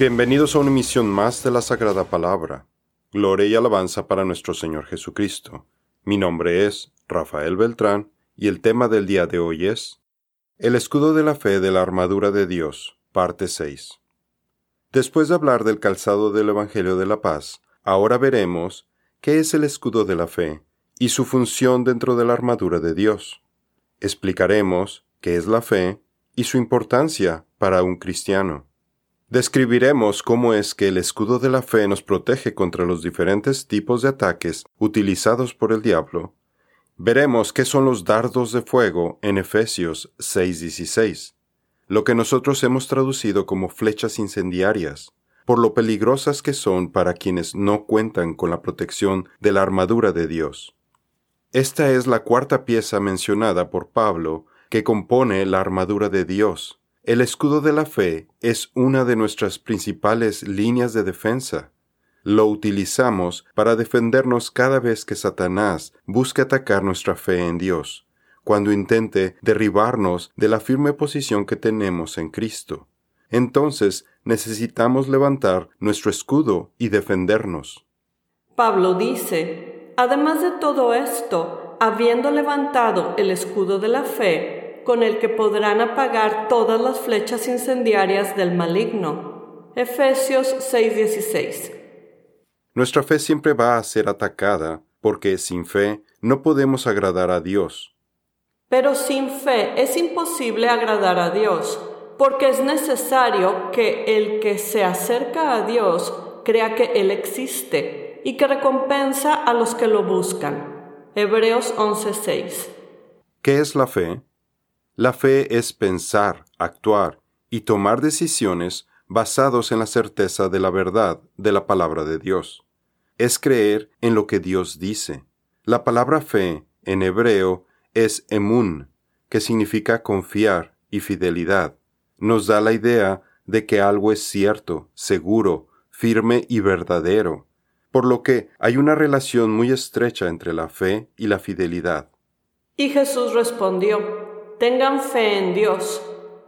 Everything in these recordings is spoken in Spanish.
Bienvenidos a una emisión más de la Sagrada Palabra. Gloria y alabanza para nuestro Señor Jesucristo. Mi nombre es Rafael Beltrán y el tema del día de hoy es El escudo de la fe de la armadura de Dios, parte 6. Después de hablar del calzado del Evangelio de la Paz, ahora veremos qué es el escudo de la fe y su función dentro de la armadura de Dios. Explicaremos qué es la fe y su importancia para un cristiano. Describiremos cómo es que el escudo de la fe nos protege contra los diferentes tipos de ataques utilizados por el diablo. Veremos qué son los dardos de fuego en Efesios 6:16, lo que nosotros hemos traducido como flechas incendiarias, por lo peligrosas que son para quienes no cuentan con la protección de la armadura de Dios. Esta es la cuarta pieza mencionada por Pablo que compone la armadura de Dios el escudo de la fe es una de nuestras principales líneas de defensa. Lo utilizamos para defendernos cada vez que Satanás busque atacar nuestra fe en Dios, cuando intente derribarnos de la firme posición que tenemos en Cristo. Entonces necesitamos levantar nuestro escudo y defendernos. Pablo dice, además de todo esto, habiendo levantado el escudo de la fe, con el que podrán apagar todas las flechas incendiarias del maligno. Efesios 6:16. Nuestra fe siempre va a ser atacada, porque sin fe no podemos agradar a Dios. Pero sin fe es imposible agradar a Dios, porque es necesario que el que se acerca a Dios crea que Él existe y que recompensa a los que lo buscan. Hebreos 11:6. ¿Qué es la fe? La fe es pensar, actuar y tomar decisiones basados en la certeza de la verdad de la palabra de Dios. Es creer en lo que Dios dice. La palabra fe en hebreo es emun, que significa confiar y fidelidad. Nos da la idea de que algo es cierto, seguro, firme y verdadero, por lo que hay una relación muy estrecha entre la fe y la fidelidad. Y Jesús respondió, tengan fe en Dios.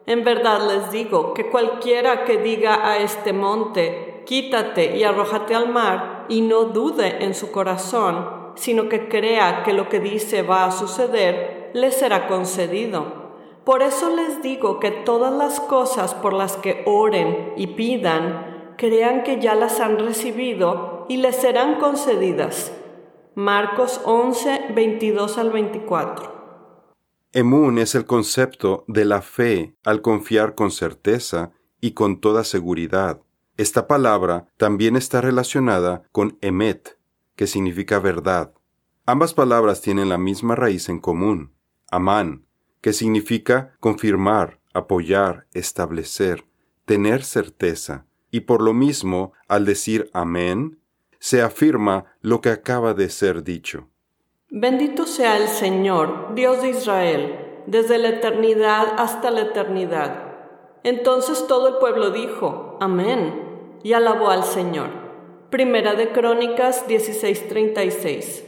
En verdad les digo que cualquiera que diga a este monte, quítate y arrójate al mar, y no dude en su corazón, sino que crea que lo que dice va a suceder, le será concedido. Por eso les digo que todas las cosas por las que oren y pidan, crean que ya las han recibido y les serán concedidas. Marcos 11, 22 al 24. Emun es el concepto de la fe al confiar con certeza y con toda seguridad. Esta palabra también está relacionada con emet, que significa verdad. Ambas palabras tienen la misma raíz en común, amán, que significa confirmar, apoyar, establecer, tener certeza, y por lo mismo, al decir amén, se afirma lo que acaba de ser dicho. Bendito sea el Señor, Dios de Israel, desde la eternidad hasta la eternidad. Entonces todo el pueblo dijo, Amén, y alabó al Señor. Primera de Crónicas 16:36.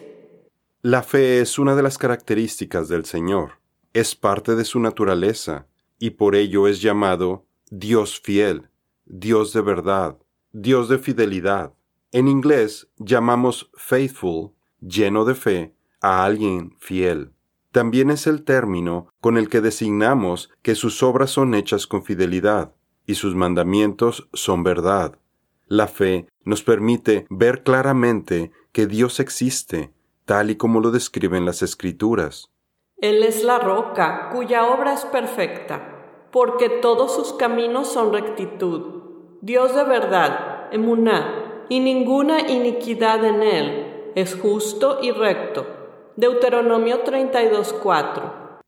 La fe es una de las características del Señor, es parte de su naturaleza, y por ello es llamado Dios fiel, Dios de verdad, Dios de fidelidad. En inglés llamamos faithful, lleno de fe, a alguien fiel. También es el término con el que designamos que sus obras son hechas con fidelidad y sus mandamientos son verdad. La fe nos permite ver claramente que Dios existe, tal y como lo describen las Escrituras. Él es la roca, cuya obra es perfecta, porque todos sus caminos son rectitud. Dios de verdad, emuná, y ninguna iniquidad en él, es justo y recto Deuteronomio 32:4.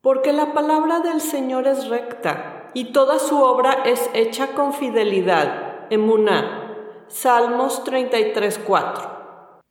Porque la palabra del Señor es recta y toda su obra es hecha con fidelidad. Emuná. Salmos 33:4.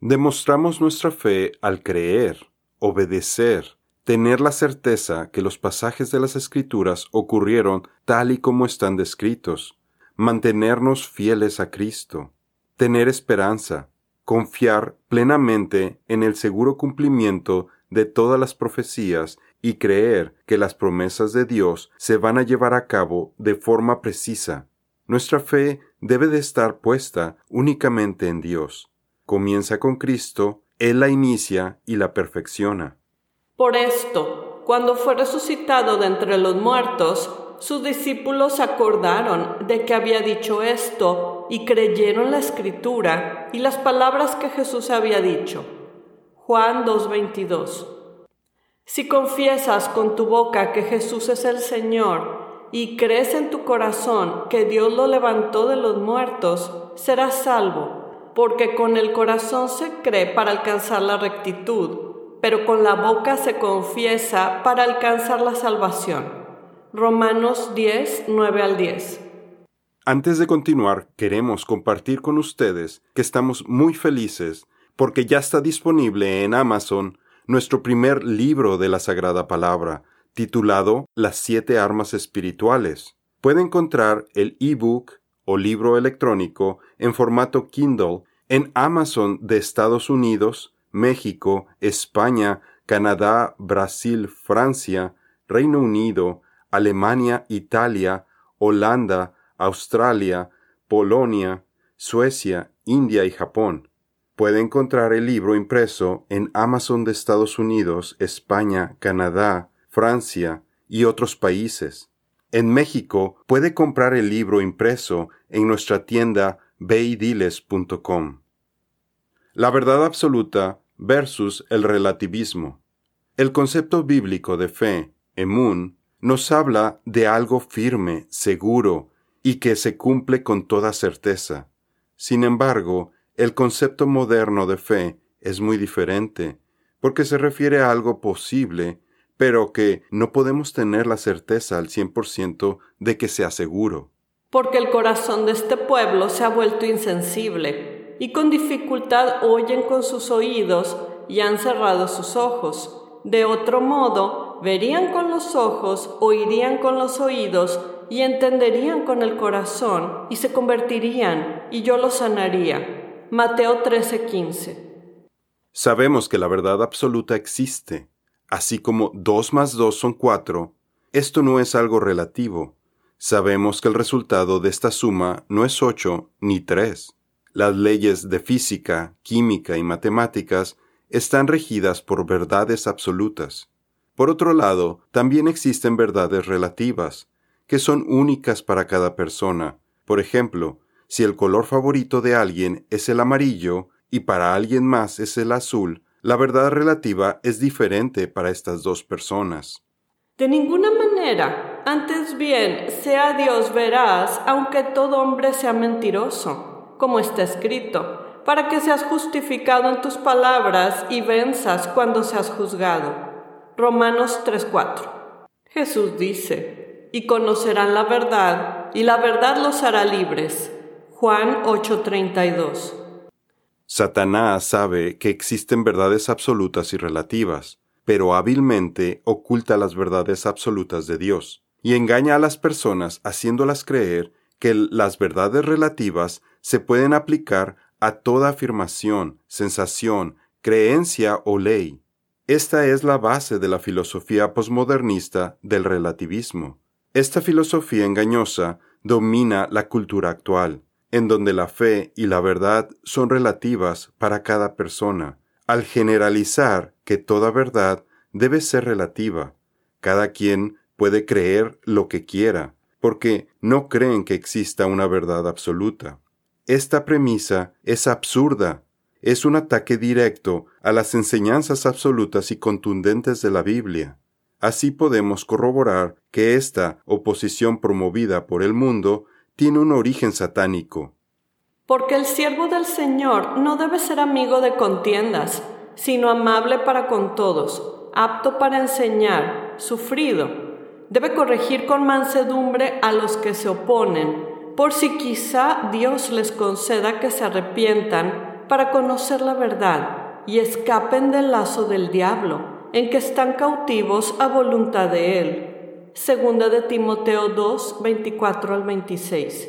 Demostramos nuestra fe al creer, obedecer, tener la certeza que los pasajes de las Escrituras ocurrieron tal y como están descritos, mantenernos fieles a Cristo, tener esperanza, confiar plenamente en el seguro cumplimiento de todas las profecías y creer que las promesas de Dios se van a llevar a cabo de forma precisa. Nuestra fe debe de estar puesta únicamente en Dios. Comienza con Cristo, Él la inicia y la perfecciona. Por esto, cuando fue resucitado de entre los muertos, sus discípulos acordaron de que había dicho esto y creyeron la escritura y las palabras que Jesús había dicho. Juan 2.22 Si confiesas con tu boca que Jesús es el Señor y crees en tu corazón que Dios lo levantó de los muertos, serás salvo, porque con el corazón se cree para alcanzar la rectitud, pero con la boca se confiesa para alcanzar la salvación. Romanos 10, 9 al 10. Antes de continuar, queremos compartir con ustedes que estamos muy felices porque ya está disponible en Amazon nuestro primer libro de la Sagrada Palabra, titulado Las siete armas espirituales. Puede encontrar el ebook o libro electrónico en formato Kindle en Amazon de Estados Unidos, México, España, Canadá, Brasil, Francia, Reino Unido, Alemania, Italia, Holanda, Australia, Polonia, Suecia, India y Japón. Puede encontrar el libro impreso en Amazon de Estados Unidos, España, Canadá, Francia y otros países. En México puede comprar el libro impreso en nuestra tienda beidiles.com. La verdad absoluta versus el relativismo. El concepto bíblico de fe, emun, nos habla de algo firme, seguro, y que se cumple con toda certeza. Sin embargo, el concepto moderno de fe es muy diferente, porque se refiere a algo posible, pero que no podemos tener la certeza al 100% de que sea seguro. Porque el corazón de este pueblo se ha vuelto insensible, y con dificultad oyen con sus oídos y han cerrado sus ojos. De otro modo, verían con los ojos, oirían con los oídos y entenderían con el corazón y se convertirían y yo los sanaría. Mateo 13:15. Sabemos que la verdad absoluta existe, así como dos más dos son cuatro. Esto no es algo relativo. Sabemos que el resultado de esta suma no es ocho ni tres. Las leyes de física, química y matemáticas están regidas por verdades absolutas. Por otro lado, también existen verdades relativas, que son únicas para cada persona. Por ejemplo, si el color favorito de alguien es el amarillo y para alguien más es el azul, la verdad relativa es diferente para estas dos personas. De ninguna manera. Antes bien, sea Dios veraz, aunque todo hombre sea mentiroso, como está escrito, para que seas justificado en tus palabras y venzas cuando seas juzgado. Romanos 3:4. Jesús dice, y conocerán la verdad, y la verdad los hará libres. Juan 8:32. Satanás sabe que existen verdades absolutas y relativas, pero hábilmente oculta las verdades absolutas de Dios, y engaña a las personas haciéndolas creer que las verdades relativas se pueden aplicar a toda afirmación, sensación, creencia o ley. Esta es la base de la filosofía posmodernista del relativismo. Esta filosofía engañosa domina la cultura actual, en donde la fe y la verdad son relativas para cada persona, al generalizar que toda verdad debe ser relativa. Cada quien puede creer lo que quiera, porque no creen que exista una verdad absoluta. Esta premisa es absurda es un ataque directo a las enseñanzas absolutas y contundentes de la Biblia. Así podemos corroborar que esta oposición promovida por el mundo tiene un origen satánico. Porque el siervo del Señor no debe ser amigo de contiendas, sino amable para con todos, apto para enseñar, sufrido. Debe corregir con mansedumbre a los que se oponen, por si quizá Dios les conceda que se arrepientan para conocer la verdad y escapen del lazo del diablo, en que están cautivos a voluntad de él. Segunda de Timoteo 2, 24 al 26.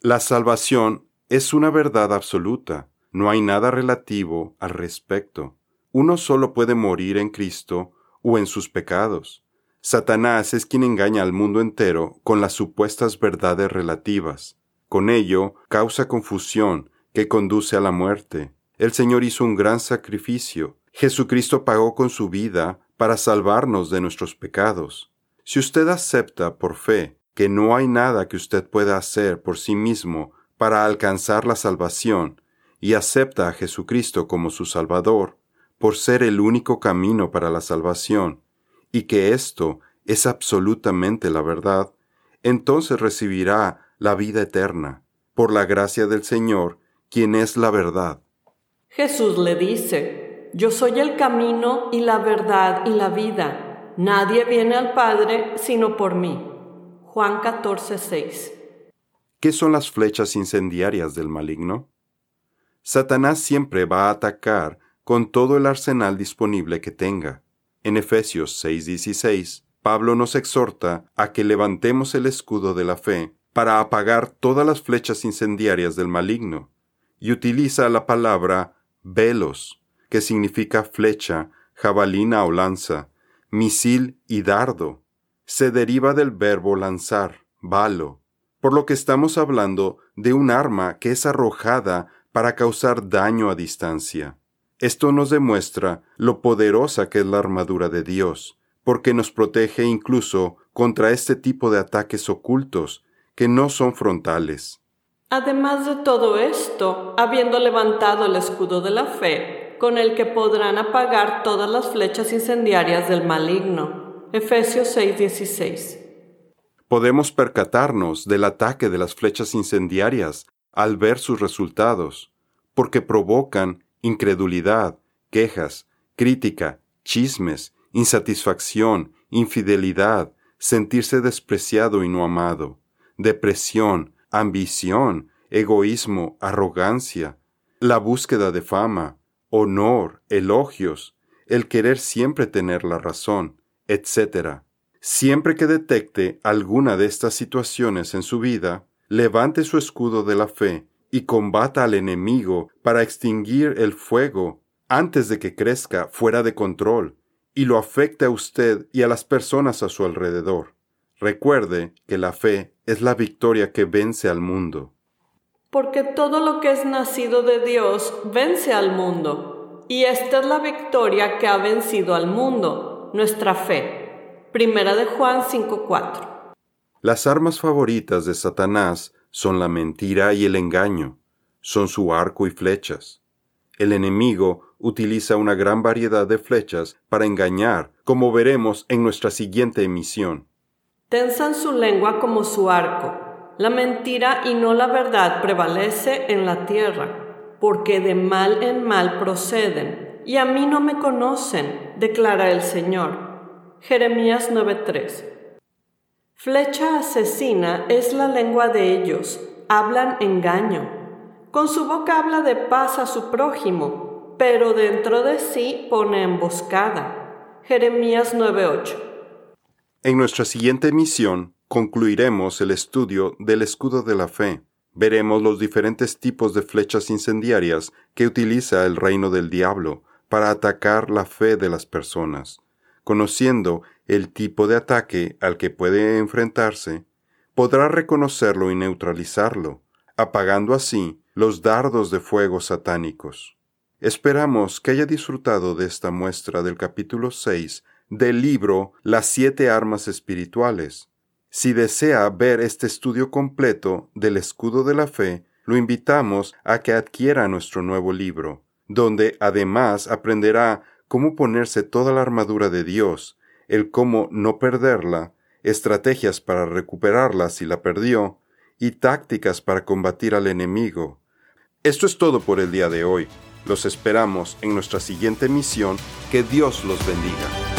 La salvación es una verdad absoluta, no hay nada relativo al respecto. Uno solo puede morir en Cristo o en sus pecados. Satanás es quien engaña al mundo entero con las supuestas verdades relativas. Con ello causa confusión que conduce a la muerte. El Señor hizo un gran sacrificio. Jesucristo pagó con su vida para salvarnos de nuestros pecados. Si usted acepta por fe que no hay nada que usted pueda hacer por sí mismo para alcanzar la salvación, y acepta a Jesucristo como su Salvador, por ser el único camino para la salvación, y que esto es absolutamente la verdad, entonces recibirá la vida eterna, por la gracia del Señor, quien es la verdad. Jesús le dice, Yo soy el camino y la verdad y la vida. Nadie viene al Padre sino por mí. Juan 14, 6. ¿Qué son las flechas incendiarias del maligno? Satanás siempre va a atacar con todo el arsenal disponible que tenga. En Efesios 6:16, Pablo nos exhorta a que levantemos el escudo de la fe para apagar todas las flechas incendiarias del maligno, y utiliza la palabra velos, que significa flecha, jabalina o lanza, misil y dardo. Se deriva del verbo lanzar, balo, por lo que estamos hablando de un arma que es arrojada para causar daño a distancia. Esto nos demuestra lo poderosa que es la armadura de Dios, porque nos protege incluso contra este tipo de ataques ocultos que no son frontales. Además de todo esto, habiendo levantado el escudo de la fe, con el que podrán apagar todas las flechas incendiarias del maligno. Efesios 6:16. Podemos percatarnos del ataque de las flechas incendiarias al ver sus resultados, porque provocan incredulidad, quejas, crítica, chismes, insatisfacción, infidelidad, sentirse despreciado y no amado, depresión, ambición, egoísmo, arrogancia, la búsqueda de fama, honor, elogios, el querer siempre tener la razón, etc. Siempre que detecte alguna de estas situaciones en su vida, levante su escudo de la fe y combata al enemigo para extinguir el fuego antes de que crezca fuera de control y lo afecte a usted y a las personas a su alrededor. Recuerde que la fe es la victoria que vence al mundo. Porque todo lo que es nacido de Dios vence al mundo, y esta es la victoria que ha vencido al mundo, nuestra fe. Primera de Juan 5:4. Las armas favoritas de Satanás son la mentira y el engaño, son su arco y flechas. El enemigo utiliza una gran variedad de flechas para engañar, como veremos en nuestra siguiente emisión. Tensan su lengua como su arco. La mentira y no la verdad prevalece en la tierra, porque de mal en mal proceden, y a mí no me conocen, declara el Señor. Jeremías 9:3 Flecha asesina es la lengua de ellos, hablan engaño. Con su boca habla de paz a su prójimo, pero dentro de sí pone emboscada. Jeremías 9:8. En nuestra siguiente emisión concluiremos el estudio del escudo de la fe. Veremos los diferentes tipos de flechas incendiarias que utiliza el reino del diablo para atacar la fe de las personas. Conociendo el tipo de ataque al que puede enfrentarse, podrá reconocerlo y neutralizarlo, apagando así los dardos de fuego satánicos. Esperamos que haya disfrutado de esta muestra del capítulo 6 del libro Las siete armas espirituales. Si desea ver este estudio completo del escudo de la fe, lo invitamos a que adquiera nuestro nuevo libro, donde además aprenderá cómo ponerse toda la armadura de Dios, el cómo no perderla, estrategias para recuperarla si la perdió, y tácticas para combatir al enemigo. Esto es todo por el día de hoy. Los esperamos en nuestra siguiente misión. Que Dios los bendiga.